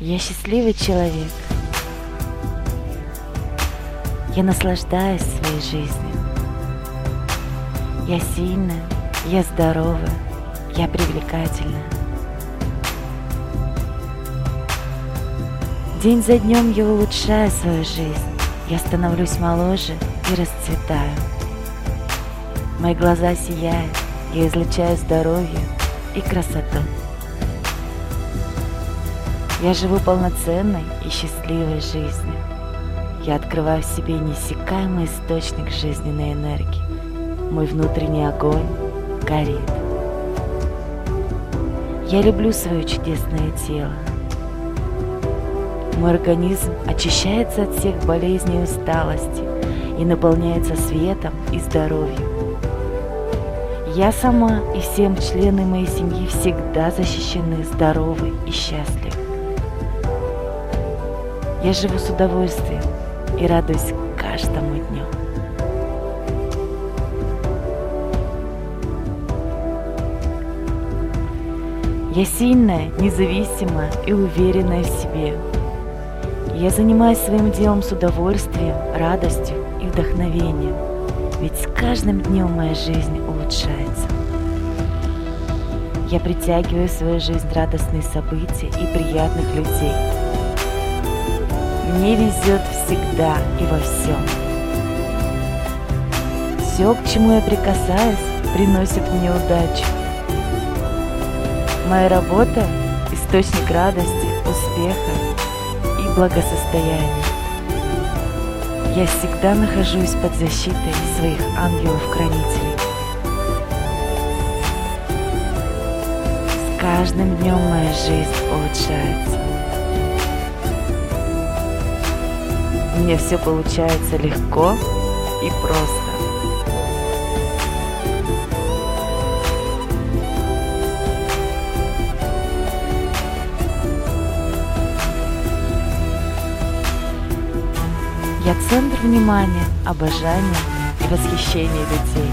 Я счастливый человек. Я наслаждаюсь своей жизнью. Я сильная, я здоровая, я привлекательная. День за днем я улучшаю свою жизнь. Я становлюсь моложе и расцветаю. Мои глаза сияют, я излучаю здоровье и красоту. Я живу полноценной и счастливой жизнью. Я открываю в себе неиссякаемый источник жизненной энергии. Мой внутренний огонь горит. Я люблю свое чудесное тело. Мой организм очищается от всех болезней и усталости и наполняется светом и здоровьем. Я сама и всем члены моей семьи всегда защищены, здоровы и счастливы. Я живу с удовольствием и радуюсь каждому дню. Я сильная, независимая и уверенная в себе. Я занимаюсь своим делом с удовольствием, радостью и вдохновением, ведь с каждым днем моя жизнь улучшается. Я притягиваю в свою жизнь радостные события и приятных людей – мне везет всегда и во всем. Все, к чему я прикасаюсь, приносит мне удачу. Моя работа – источник радости, успеха и благосостояния. Я всегда нахожусь под защитой своих ангелов-хранителей. С каждым днем моя жизнь улучшается. Мне все получается легко и просто. Я центр внимания, обожания и восхищения людей.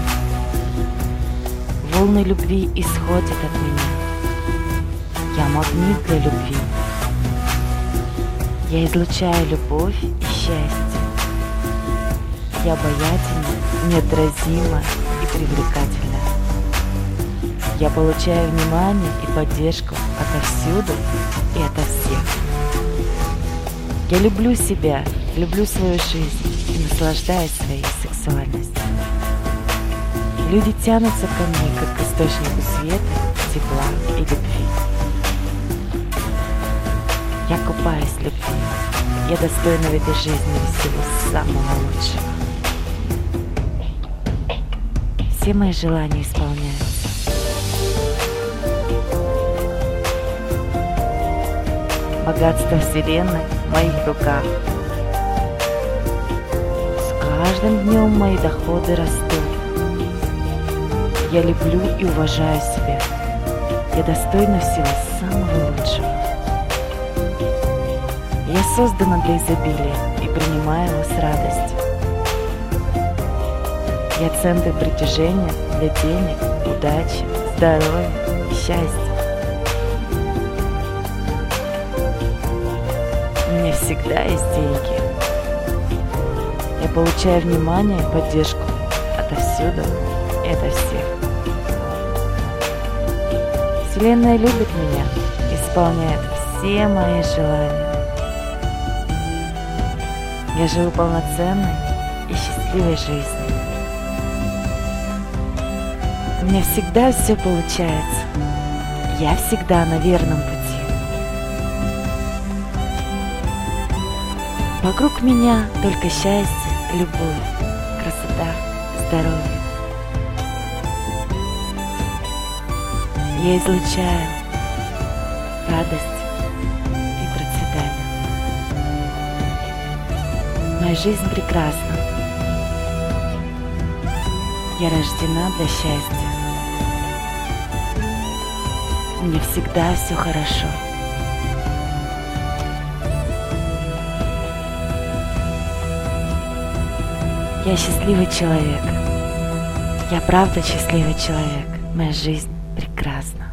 Волны любви исходят от меня. Я магнит для любви. Я излучаю любовь и счастье. Я обаятельна, неотразима и привлекательна. Я получаю внимание и поддержку отовсюду и ото всех. Я люблю себя, люблю свою жизнь и наслаждаюсь своей сексуальностью. Люди тянутся ко мне, как к источнику света, тепла и любви. Я купаюсь в любви. Я достойна в этой жизни всего самого лучшего. Все мои желания исполняются. Богатство Вселенной в моих руках. С каждым днем мои доходы растут. Я люблю и уважаю себя. Я достойна всего самого лучшего. Я создана для изобилия и принимаю его с радостью. Я центр притяжения для денег, удачи, здоровья и счастья. У меня всегда есть деньги. Я получаю внимание и поддержку отовсюду и ото всех. Вселенная любит меня, исполняет все мои желания. Я живу полноценной и счастливой жизнью. У меня всегда все получается. Я всегда на верном пути. Вокруг меня только счастье, любовь, красота, здоровье. Я излучаю радость Моя жизнь прекрасна. Я рождена для счастья. Мне всегда все хорошо. Я счастливый человек. Я правда счастливый человек. Моя жизнь прекрасна.